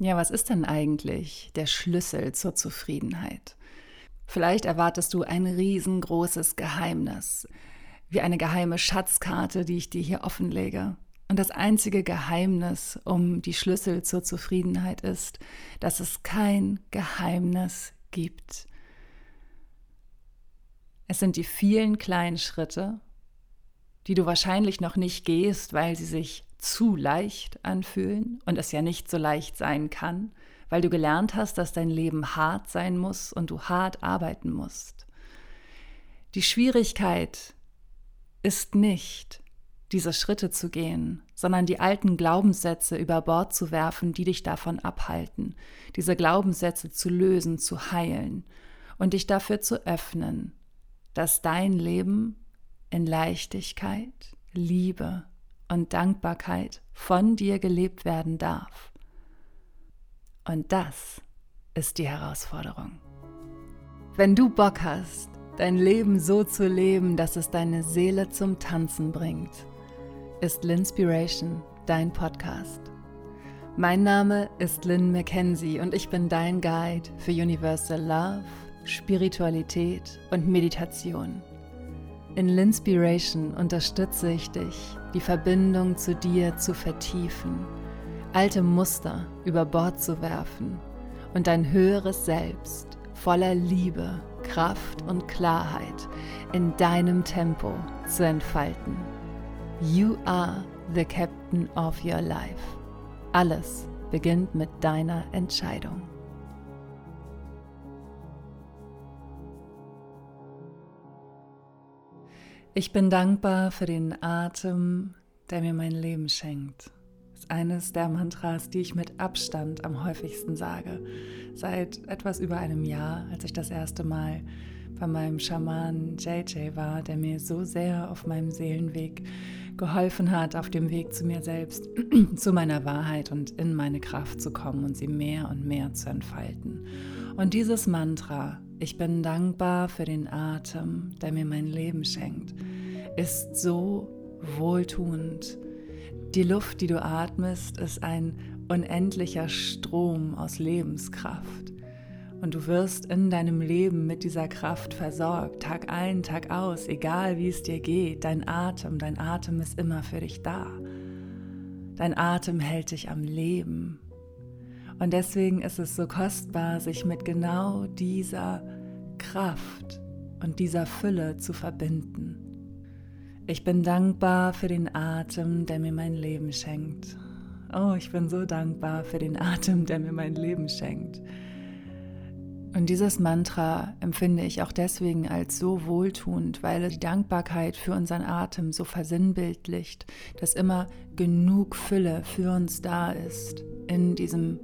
Ja, was ist denn eigentlich der Schlüssel zur Zufriedenheit? Vielleicht erwartest du ein riesengroßes Geheimnis, wie eine geheime Schatzkarte, die ich dir hier offenlege. Und das einzige Geheimnis um die Schlüssel zur Zufriedenheit ist, dass es kein Geheimnis gibt. Es sind die vielen kleinen Schritte, die du wahrscheinlich noch nicht gehst, weil sie sich zu leicht anfühlen und es ja nicht so leicht sein kann, weil du gelernt hast, dass dein Leben hart sein muss und du hart arbeiten musst. Die Schwierigkeit ist nicht, diese Schritte zu gehen, sondern die alten Glaubenssätze über Bord zu werfen, die dich davon abhalten, diese Glaubenssätze zu lösen, zu heilen und dich dafür zu öffnen, dass dein Leben in Leichtigkeit, Liebe und Dankbarkeit von dir gelebt werden darf. Und das ist die Herausforderung. Wenn du Bock hast, dein Leben so zu leben, dass es deine Seele zum Tanzen bringt, ist Linspiration dein Podcast. Mein Name ist Lynn McKenzie und ich bin dein Guide für Universal Love, Spiritualität und Meditation. In Linspiration unterstütze ich dich, die Verbindung zu dir zu vertiefen, alte Muster über Bord zu werfen und dein höheres Selbst voller Liebe, Kraft und Klarheit in deinem Tempo zu entfalten. You are the captain of your life. Alles beginnt mit deiner Entscheidung. Ich bin dankbar für den Atem, der mir mein Leben schenkt. Das ist eines der Mantras, die ich mit Abstand am häufigsten sage. Seit etwas über einem Jahr, als ich das erste Mal bei meinem Schaman JJ war, der mir so sehr auf meinem Seelenweg geholfen hat, auf dem Weg zu mir selbst, zu meiner Wahrheit und in meine Kraft zu kommen und sie mehr und mehr zu entfalten. Und dieses Mantra, ich bin dankbar für den Atem, der mir mein Leben schenkt, ist so wohltuend. Die Luft, die du atmest, ist ein unendlicher Strom aus Lebenskraft. Und du wirst in deinem Leben mit dieser Kraft versorgt, Tag ein, Tag aus, egal wie es dir geht. Dein Atem, dein Atem ist immer für dich da. Dein Atem hält dich am Leben. Und deswegen ist es so kostbar, sich mit genau dieser Kraft und dieser Fülle zu verbinden. Ich bin dankbar für den Atem, der mir mein Leben schenkt. Oh, ich bin so dankbar für den Atem, der mir mein Leben schenkt. Und dieses Mantra empfinde ich auch deswegen als so wohltuend, weil die Dankbarkeit für unseren Atem so versinnbildlicht, dass immer genug Fülle für uns da ist in diesem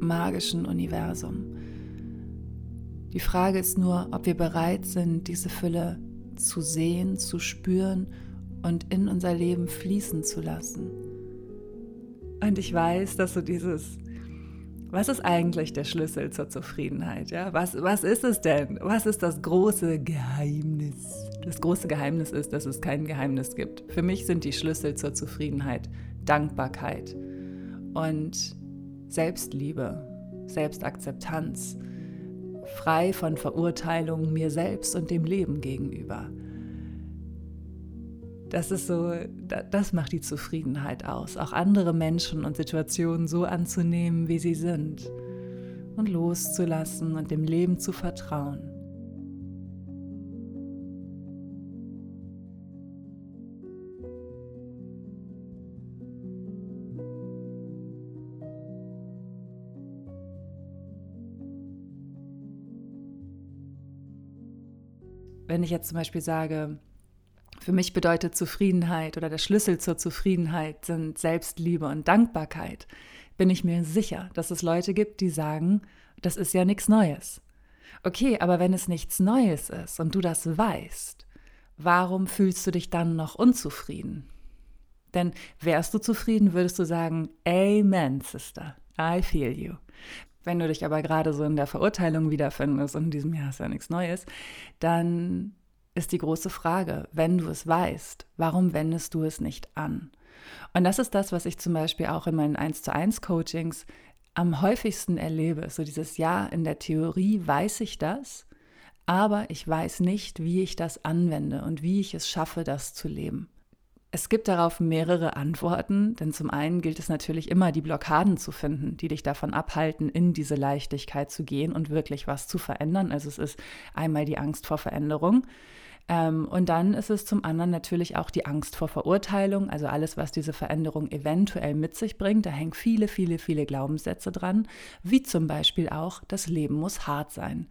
magischen Universum. Die Frage ist nur, ob wir bereit sind, diese Fülle zu sehen, zu spüren und in unser Leben fließen zu lassen. Und ich weiß, dass so dieses, was ist eigentlich der Schlüssel zur Zufriedenheit? Ja? Was, was ist es denn? Was ist das große Geheimnis? Das große Geheimnis ist, dass es kein Geheimnis gibt. Für mich sind die Schlüssel zur Zufriedenheit Dankbarkeit und Selbstliebe, Selbstakzeptanz, frei von Verurteilung mir selbst und dem Leben gegenüber. Das ist so, das macht die Zufriedenheit aus, auch andere Menschen und Situationen so anzunehmen, wie sie sind und loszulassen und dem Leben zu vertrauen. Wenn ich jetzt zum Beispiel sage, für mich bedeutet Zufriedenheit oder der Schlüssel zur Zufriedenheit sind Selbstliebe und Dankbarkeit, bin ich mir sicher, dass es Leute gibt, die sagen, das ist ja nichts Neues. Okay, aber wenn es nichts Neues ist und du das weißt, warum fühlst du dich dann noch unzufrieden? Denn wärst du zufrieden, würdest du sagen, Amen, Sister, I feel you. Wenn du dich aber gerade so in der Verurteilung wiederfindest und in diesem Jahr ist ja nichts Neues, dann ist die große Frage, wenn du es weißt, warum wendest du es nicht an? Und das ist das, was ich zum Beispiel auch in meinen 1 zu 1 Coachings am häufigsten erlebe, so dieses Ja, in der Theorie weiß ich das, aber ich weiß nicht, wie ich das anwende und wie ich es schaffe, das zu leben. Es gibt darauf mehrere Antworten, denn zum einen gilt es natürlich immer, die Blockaden zu finden, die dich davon abhalten, in diese Leichtigkeit zu gehen und wirklich was zu verändern. Also es ist einmal die Angst vor Veränderung. Ähm, und dann ist es zum anderen natürlich auch die Angst vor Verurteilung, also alles, was diese Veränderung eventuell mit sich bringt. Da hängen viele, viele, viele Glaubenssätze dran, wie zum Beispiel auch, das Leben muss hart sein.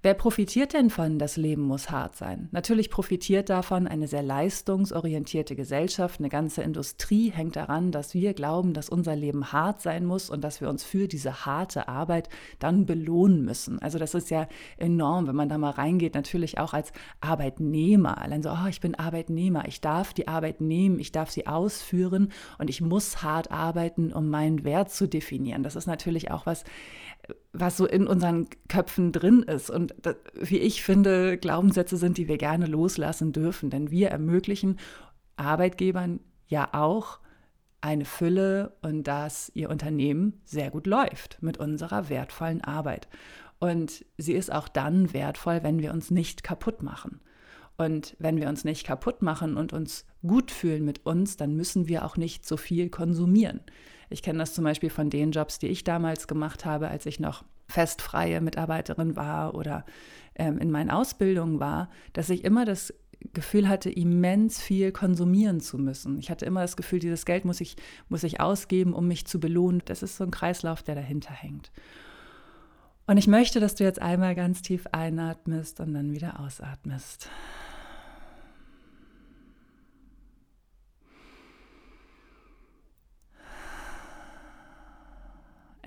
Wer profitiert denn von das Leben muss hart sein? Natürlich profitiert davon eine sehr leistungsorientierte Gesellschaft. Eine ganze Industrie hängt daran, dass wir glauben, dass unser Leben hart sein muss und dass wir uns für diese harte Arbeit dann belohnen müssen. Also das ist ja enorm, wenn man da mal reingeht, natürlich auch als Arbeitnehmer. Allein so, oh, ich bin Arbeitnehmer, ich darf die Arbeit nehmen, ich darf sie ausführen und ich muss hart arbeiten, um meinen Wert zu definieren. Das ist natürlich auch was, was so in unseren Köpfen drin ist. Und das, wie ich finde, Glaubenssätze sind, die wir gerne loslassen dürfen. Denn wir ermöglichen Arbeitgebern ja auch eine Fülle und dass ihr Unternehmen sehr gut läuft mit unserer wertvollen Arbeit. Und sie ist auch dann wertvoll, wenn wir uns nicht kaputt machen. Und wenn wir uns nicht kaputt machen und uns gut fühlen mit uns, dann müssen wir auch nicht so viel konsumieren. Ich kenne das zum Beispiel von den Jobs, die ich damals gemacht habe, als ich noch festfreie Mitarbeiterin war oder ähm, in meinen Ausbildungen war, dass ich immer das Gefühl hatte, immens viel konsumieren zu müssen. Ich hatte immer das Gefühl, dieses Geld muss ich, muss ich ausgeben, um mich zu belohnen. Das ist so ein Kreislauf, der dahinter hängt. Und ich möchte, dass du jetzt einmal ganz tief einatmest und dann wieder ausatmest.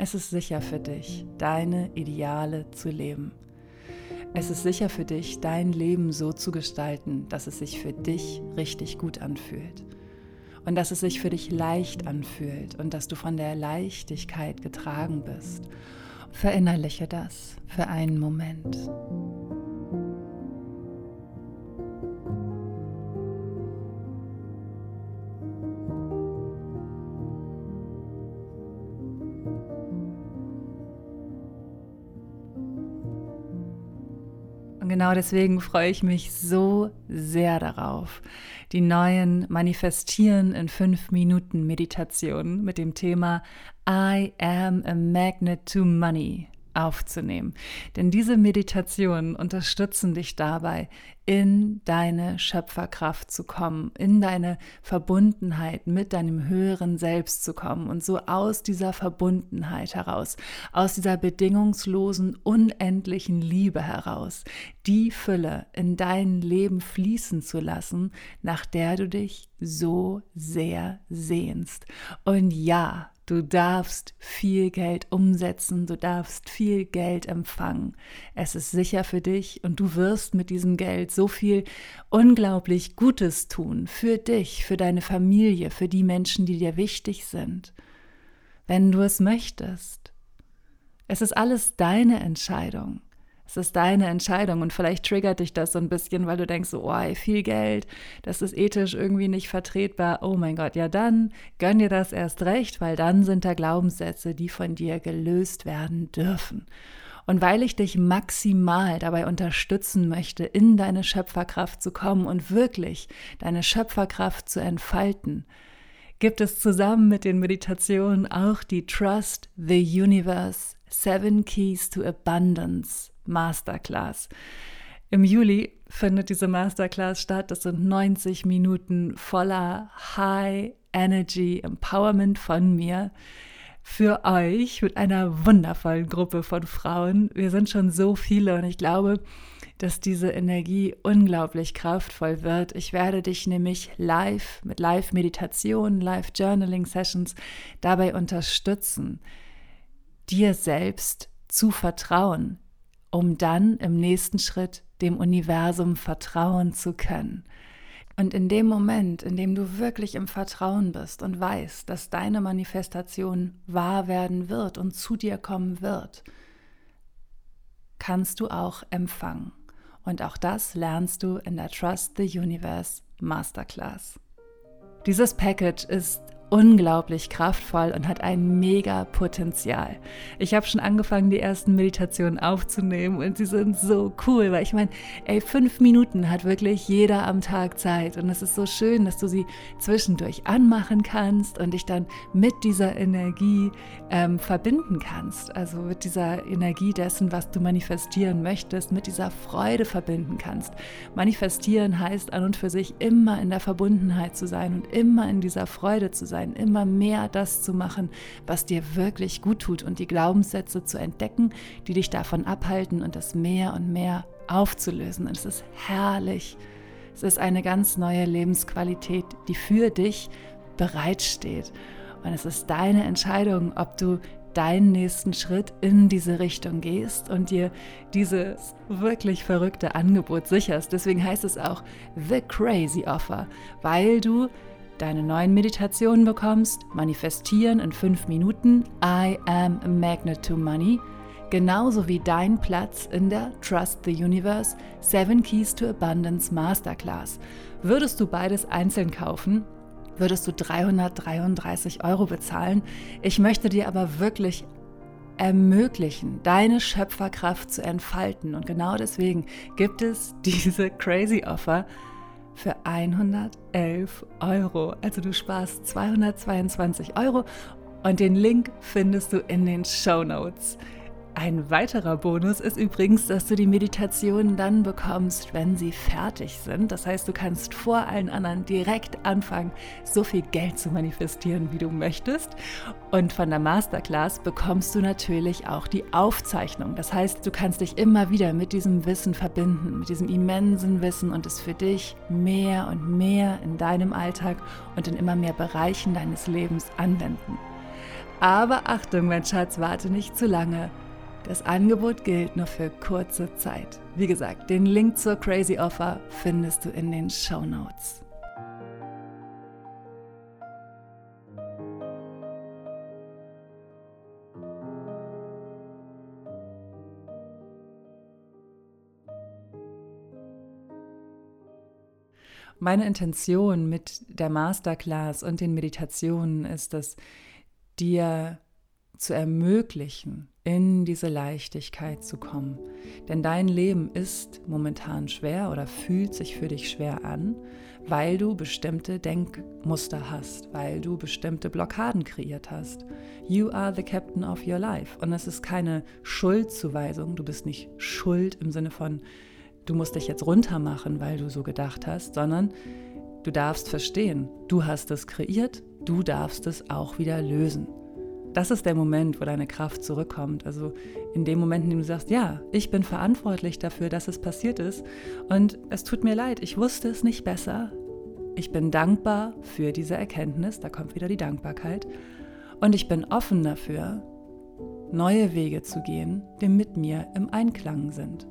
Es ist sicher für dich, deine Ideale zu leben. Es ist sicher für dich, dein Leben so zu gestalten, dass es sich für dich richtig gut anfühlt. Und dass es sich für dich leicht anfühlt und dass du von der Leichtigkeit getragen bist. Verinnerliche das für einen Moment. Genau deswegen freue ich mich so sehr darauf, die neuen Manifestieren in fünf Minuten Meditationen mit dem Thema I am a magnet to money aufzunehmen. Denn diese Meditationen unterstützen dich dabei, in deine Schöpferkraft zu kommen, in deine Verbundenheit mit deinem höheren Selbst zu kommen und so aus dieser Verbundenheit heraus, aus dieser bedingungslosen, unendlichen Liebe heraus, die Fülle in dein Leben fließen zu lassen, nach der du dich so sehr sehnst. Und ja, Du darfst viel Geld umsetzen, du darfst viel Geld empfangen. Es ist sicher für dich und du wirst mit diesem Geld so viel unglaublich Gutes tun für dich, für deine Familie, für die Menschen, die dir wichtig sind, wenn du es möchtest. Es ist alles deine Entscheidung. Es ist deine Entscheidung und vielleicht triggert dich das so ein bisschen, weil du denkst, oh, viel Geld, das ist ethisch irgendwie nicht vertretbar. Oh mein Gott, ja dann gönn dir das erst recht, weil dann sind da Glaubenssätze, die von dir gelöst werden dürfen. Und weil ich dich maximal dabei unterstützen möchte, in deine Schöpferkraft zu kommen und wirklich deine Schöpferkraft zu entfalten, gibt es zusammen mit den Meditationen auch die Trust the Universe Seven Keys to Abundance Masterclass. Im Juli findet diese Masterclass statt. Das sind 90 Minuten voller High Energy Empowerment von mir für euch mit einer wundervollen Gruppe von Frauen. Wir sind schon so viele und ich glaube, dass diese Energie unglaublich kraftvoll wird. Ich werde dich nämlich live mit Live-Meditationen, Live-Journaling-Sessions dabei unterstützen, dir selbst zu vertrauen, um dann im nächsten Schritt dem Universum vertrauen zu können. Und in dem Moment, in dem du wirklich im Vertrauen bist und weißt, dass deine Manifestation wahr werden wird und zu dir kommen wird, kannst du auch empfangen. Und auch das lernst du in der Trust the Universe Masterclass. Dieses Package ist unglaublich kraftvoll und hat ein mega Potenzial. Ich habe schon angefangen, die ersten Meditationen aufzunehmen und sie sind so cool, weil ich meine, ey, fünf Minuten hat wirklich jeder am Tag Zeit und es ist so schön, dass du sie zwischendurch anmachen kannst und dich dann mit dieser Energie ähm, verbinden kannst. Also mit dieser Energie dessen, was du manifestieren möchtest, mit dieser Freude verbinden kannst. Manifestieren heißt an und für sich immer in der Verbundenheit zu sein und immer in dieser Freude zu sein sein, immer mehr das zu machen, was dir wirklich gut tut und die Glaubenssätze zu entdecken, die dich davon abhalten und das mehr und mehr aufzulösen. Und es ist herrlich. Es ist eine ganz neue Lebensqualität, die für dich bereitsteht. Und es ist deine Entscheidung, ob du deinen nächsten Schritt in diese Richtung gehst und dir dieses wirklich verrückte Angebot sicherst. Deswegen heißt es auch The Crazy Offer, weil du deine neuen Meditationen bekommst, Manifestieren in fünf Minuten, I am a Magnet to Money, genauso wie dein Platz in der Trust the Universe Seven Keys to Abundance Masterclass. Würdest du beides einzeln kaufen, würdest du 333 Euro bezahlen. Ich möchte dir aber wirklich ermöglichen, deine Schöpferkraft zu entfalten. Und genau deswegen gibt es diese Crazy Offer für 111 Euro. Also du sparst 222 Euro und den Link findest du in den Show Notes. Ein weiterer Bonus ist übrigens, dass du die Meditationen dann bekommst, wenn sie fertig sind. Das heißt, du kannst vor allen anderen direkt anfangen, so viel Geld zu manifestieren, wie du möchtest. Und von der Masterclass bekommst du natürlich auch die Aufzeichnung. Das heißt, du kannst dich immer wieder mit diesem Wissen verbinden, mit diesem immensen Wissen und es für dich mehr und mehr in deinem Alltag und in immer mehr Bereichen deines Lebens anwenden. Aber Achtung, mein Schatz, warte nicht zu lange. Das Angebot gilt nur für kurze Zeit. Wie gesagt, den Link zur Crazy Offer findest du in den Show Notes. Meine Intention mit der Masterclass und den Meditationen ist es, dir zu ermöglichen, in diese Leichtigkeit zu kommen. Denn dein Leben ist momentan schwer oder fühlt sich für dich schwer an, weil du bestimmte Denkmuster hast, weil du bestimmte Blockaden kreiert hast. You are the captain of your life. Und es ist keine Schuldzuweisung. Du bist nicht schuld im Sinne von, du musst dich jetzt runter machen, weil du so gedacht hast, sondern du darfst verstehen, du hast es kreiert, du darfst es auch wieder lösen das ist der Moment, wo deine Kraft zurückkommt. Also in dem Moment, in dem du sagst, ja, ich bin verantwortlich dafür, dass es passiert ist und es tut mir leid, ich wusste es nicht besser. Ich bin dankbar für diese Erkenntnis, da kommt wieder die Dankbarkeit und ich bin offen dafür, neue Wege zu gehen, die mit mir im Einklang sind.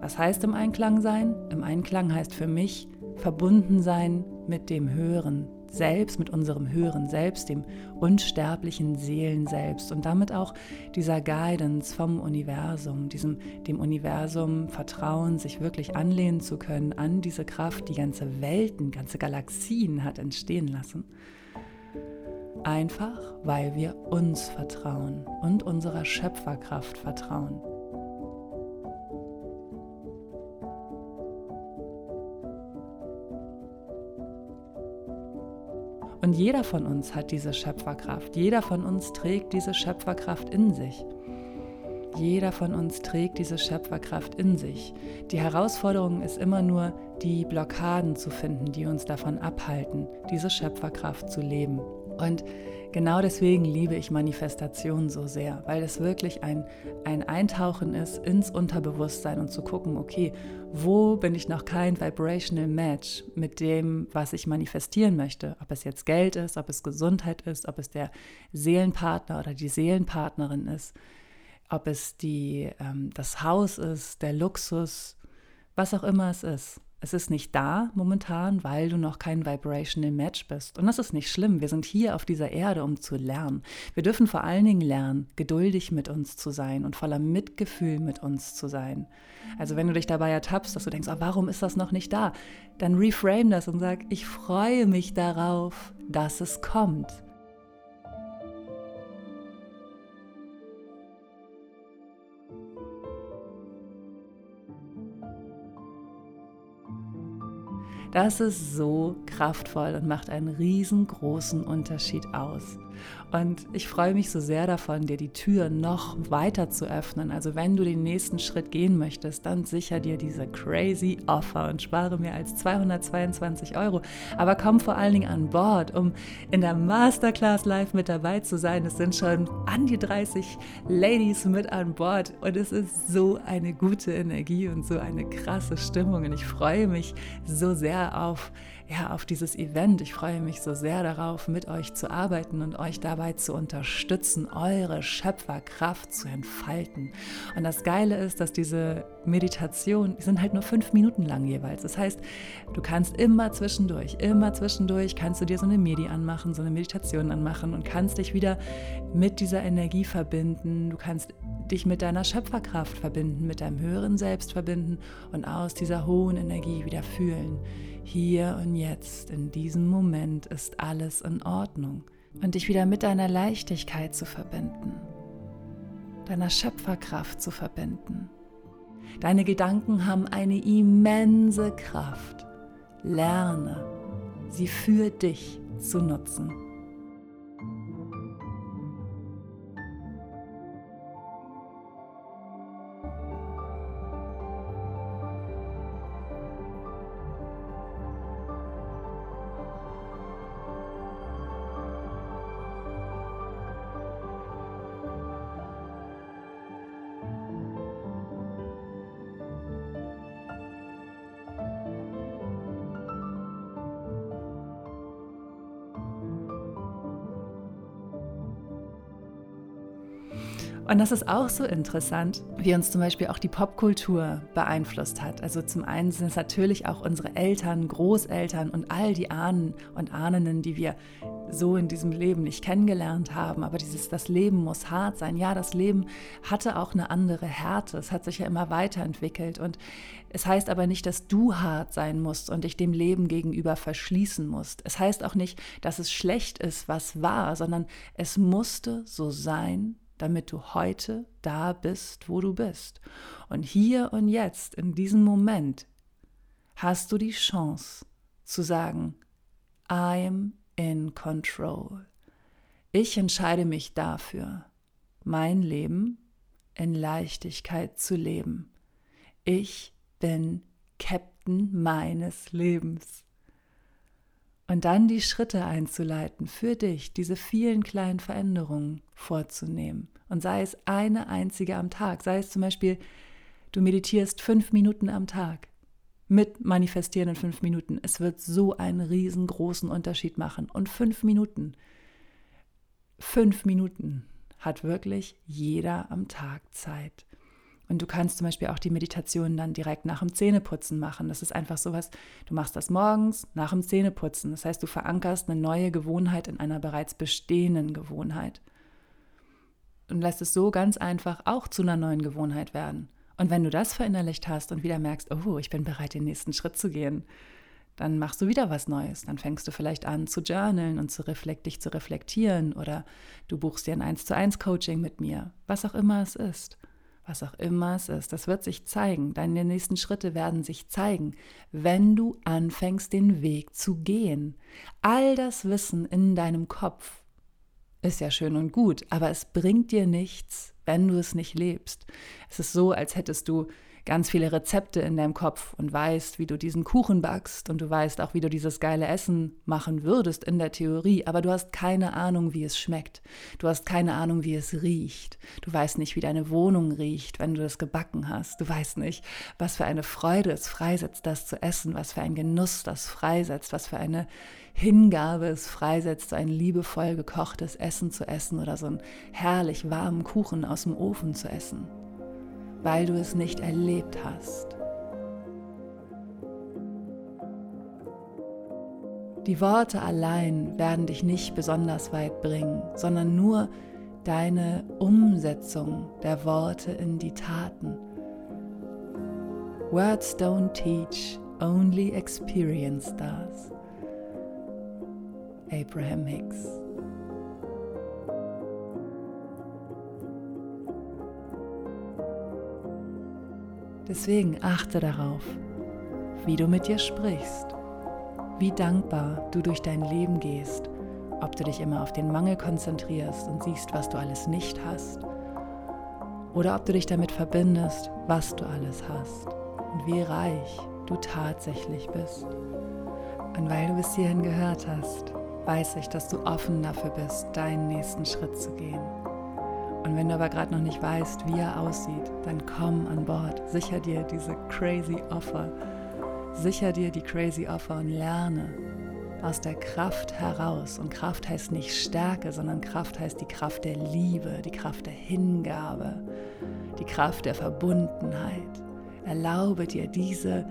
Was heißt im Einklang sein? Im Einklang heißt für mich verbunden sein mit dem höheren Selbst, mit unserem höheren Selbst, dem unsterblichen Seelen selbst und damit auch dieser Guidance vom Universum, diesem dem Universum vertrauen, sich wirklich anlehnen zu können an diese Kraft, die ganze Welten, ganze Galaxien hat entstehen lassen. Einfach weil wir uns vertrauen und unserer Schöpferkraft vertrauen. Und jeder von uns hat diese Schöpferkraft. Jeder von uns trägt diese Schöpferkraft in sich. Jeder von uns trägt diese Schöpferkraft in sich. Die Herausforderung ist immer nur, die Blockaden zu finden, die uns davon abhalten, diese Schöpferkraft zu leben. Und genau deswegen liebe ich Manifestation so sehr, weil es wirklich ein, ein Eintauchen ist ins Unterbewusstsein und zu gucken, okay, wo bin ich noch kein vibrational Match mit dem, was ich manifestieren möchte? Ob es jetzt Geld ist, ob es Gesundheit ist, ob es der Seelenpartner oder die Seelenpartnerin ist, ob es die, ähm, das Haus ist, der Luxus, was auch immer es ist. Es ist nicht da momentan, weil du noch kein Vibrational Match bist. Und das ist nicht schlimm. Wir sind hier auf dieser Erde, um zu lernen. Wir dürfen vor allen Dingen lernen, geduldig mit uns zu sein und voller Mitgefühl mit uns zu sein. Also wenn du dich dabei ertappst, dass du denkst, oh, warum ist das noch nicht da? Dann reframe das und sag, ich freue mich darauf, dass es kommt. Das ist so kraftvoll und macht einen riesengroßen Unterschied aus. Und ich freue mich so sehr davon, dir die Tür noch weiter zu öffnen. Also wenn du den nächsten Schritt gehen möchtest, dann sicher dir diese crazy Offer und spare mehr als 222 Euro. Aber komm vor allen Dingen an Bord, um in der Masterclass live mit dabei zu sein. Es sind schon an die 30 Ladies mit an Bord und es ist so eine gute Energie und so eine krasse Stimmung. Und ich freue mich so sehr auf ja, auf dieses Event. Ich freue mich so sehr darauf, mit euch zu arbeiten und euch dabei zu unterstützen, eure Schöpferkraft zu entfalten. Und das Geile ist, dass diese Meditationen, die sind halt nur fünf Minuten lang jeweils. Das heißt, du kannst immer zwischendurch, immer zwischendurch kannst du dir so eine Medi anmachen, so eine Meditation anmachen und kannst dich wieder mit dieser Energie verbinden. Du kannst dich mit deiner Schöpferkraft verbinden, mit deinem höheren Selbst verbinden und aus dieser hohen Energie wieder fühlen hier und jetzt, in diesem Moment ist alles in Ordnung und dich wieder mit deiner Leichtigkeit zu verbinden, deiner Schöpferkraft zu verbinden. Deine Gedanken haben eine immense Kraft. Lerne, sie für dich zu nutzen. Und das ist auch so interessant, wie uns zum Beispiel auch die Popkultur beeinflusst hat. Also zum einen sind es natürlich auch unsere Eltern, Großeltern und all die Ahnen und Ahnen, die wir so in diesem Leben nicht kennengelernt haben. Aber dieses, das Leben muss hart sein. Ja, das Leben hatte auch eine andere Härte. Es hat sich ja immer weiterentwickelt. Und es heißt aber nicht, dass du hart sein musst und dich dem Leben gegenüber verschließen musst. Es heißt auch nicht, dass es schlecht ist, was war, sondern es musste so sein, damit du heute da bist, wo du bist. Und hier und jetzt, in diesem Moment, hast du die Chance zu sagen, I'm in control. Ich entscheide mich dafür, mein Leben in Leichtigkeit zu leben. Ich bin Captain meines Lebens. Und dann die Schritte einzuleiten für dich, diese vielen kleinen Veränderungen vorzunehmen. Und sei es eine einzige am Tag, sei es zum Beispiel, du meditierst fünf Minuten am Tag mit manifestieren in fünf Minuten. Es wird so einen riesengroßen Unterschied machen. Und fünf Minuten, fünf Minuten hat wirklich jeder am Tag Zeit. Und du kannst zum Beispiel auch die Meditation dann direkt nach dem Zähneputzen machen. Das ist einfach sowas, du machst das morgens nach dem Zähneputzen. Das heißt, du verankerst eine neue Gewohnheit in einer bereits bestehenden Gewohnheit. Und lässt es so ganz einfach auch zu einer neuen Gewohnheit werden. Und wenn du das verinnerlicht hast und wieder merkst, oh, ich bin bereit, den nächsten Schritt zu gehen, dann machst du wieder was Neues. Dann fängst du vielleicht an zu journalen und zu reflekt, dich zu reflektieren oder du buchst dir ein 1 zu 1 Coaching mit mir, was auch immer es ist was auch immer es ist, das wird sich zeigen. Deine nächsten Schritte werden sich zeigen, wenn du anfängst, den Weg zu gehen. All das Wissen in deinem Kopf ist ja schön und gut, aber es bringt dir nichts, wenn du es nicht lebst. Es ist so, als hättest du ganz viele Rezepte in deinem Kopf und weißt, wie du diesen Kuchen backst und du weißt auch, wie du dieses geile Essen machen würdest in der Theorie, aber du hast keine Ahnung, wie es schmeckt. Du hast keine Ahnung, wie es riecht. Du weißt nicht, wie deine Wohnung riecht, wenn du das gebacken hast. Du weißt nicht, was für eine Freude es freisetzt, das zu essen, was für ein Genuss das freisetzt, was für eine Hingabe es freisetzt, so ein liebevoll gekochtes Essen zu essen oder so einen herrlich warmen Kuchen aus dem Ofen zu essen weil du es nicht erlebt hast. Die Worte allein werden dich nicht besonders weit bringen, sondern nur deine Umsetzung der Worte in die Taten. Words don't teach, only experience does. Abraham Hicks Deswegen achte darauf, wie du mit dir sprichst, wie dankbar du durch dein Leben gehst, ob du dich immer auf den Mangel konzentrierst und siehst, was du alles nicht hast, oder ob du dich damit verbindest, was du alles hast und wie reich du tatsächlich bist. Und weil du bis hierhin gehört hast, weiß ich, dass du offen dafür bist, deinen nächsten Schritt zu gehen. Und wenn du aber gerade noch nicht weißt, wie er aussieht, dann komm an Bord. Sicher dir diese crazy Offer. Sicher dir die crazy Offer und lerne aus der Kraft heraus. Und Kraft heißt nicht Stärke, sondern Kraft heißt die Kraft der Liebe, die Kraft der Hingabe, die Kraft der Verbundenheit. Erlaube dir diese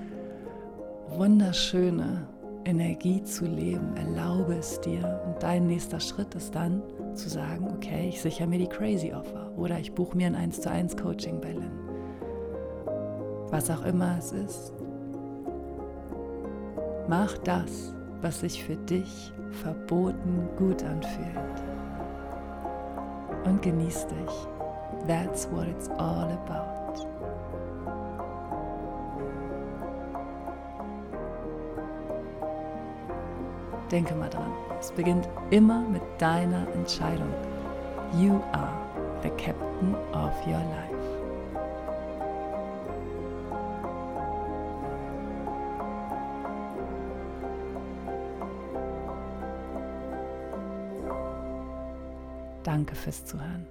wunderschöne Energie zu leben. Erlaube es dir. Und dein nächster Schritt ist dann, zu sagen, okay, ich sichere mir die Crazy Offer oder ich buche mir ein 1 zu 1 Coaching bei Lynn. Was auch immer es ist. Mach das, was sich für dich verboten gut anfühlt. Und genieß dich. That's what it's all about. Denke mal dran. Es beginnt immer mit deiner Entscheidung. You are the captain of your life. Danke fürs Zuhören.